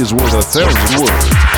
is worth a thousand words.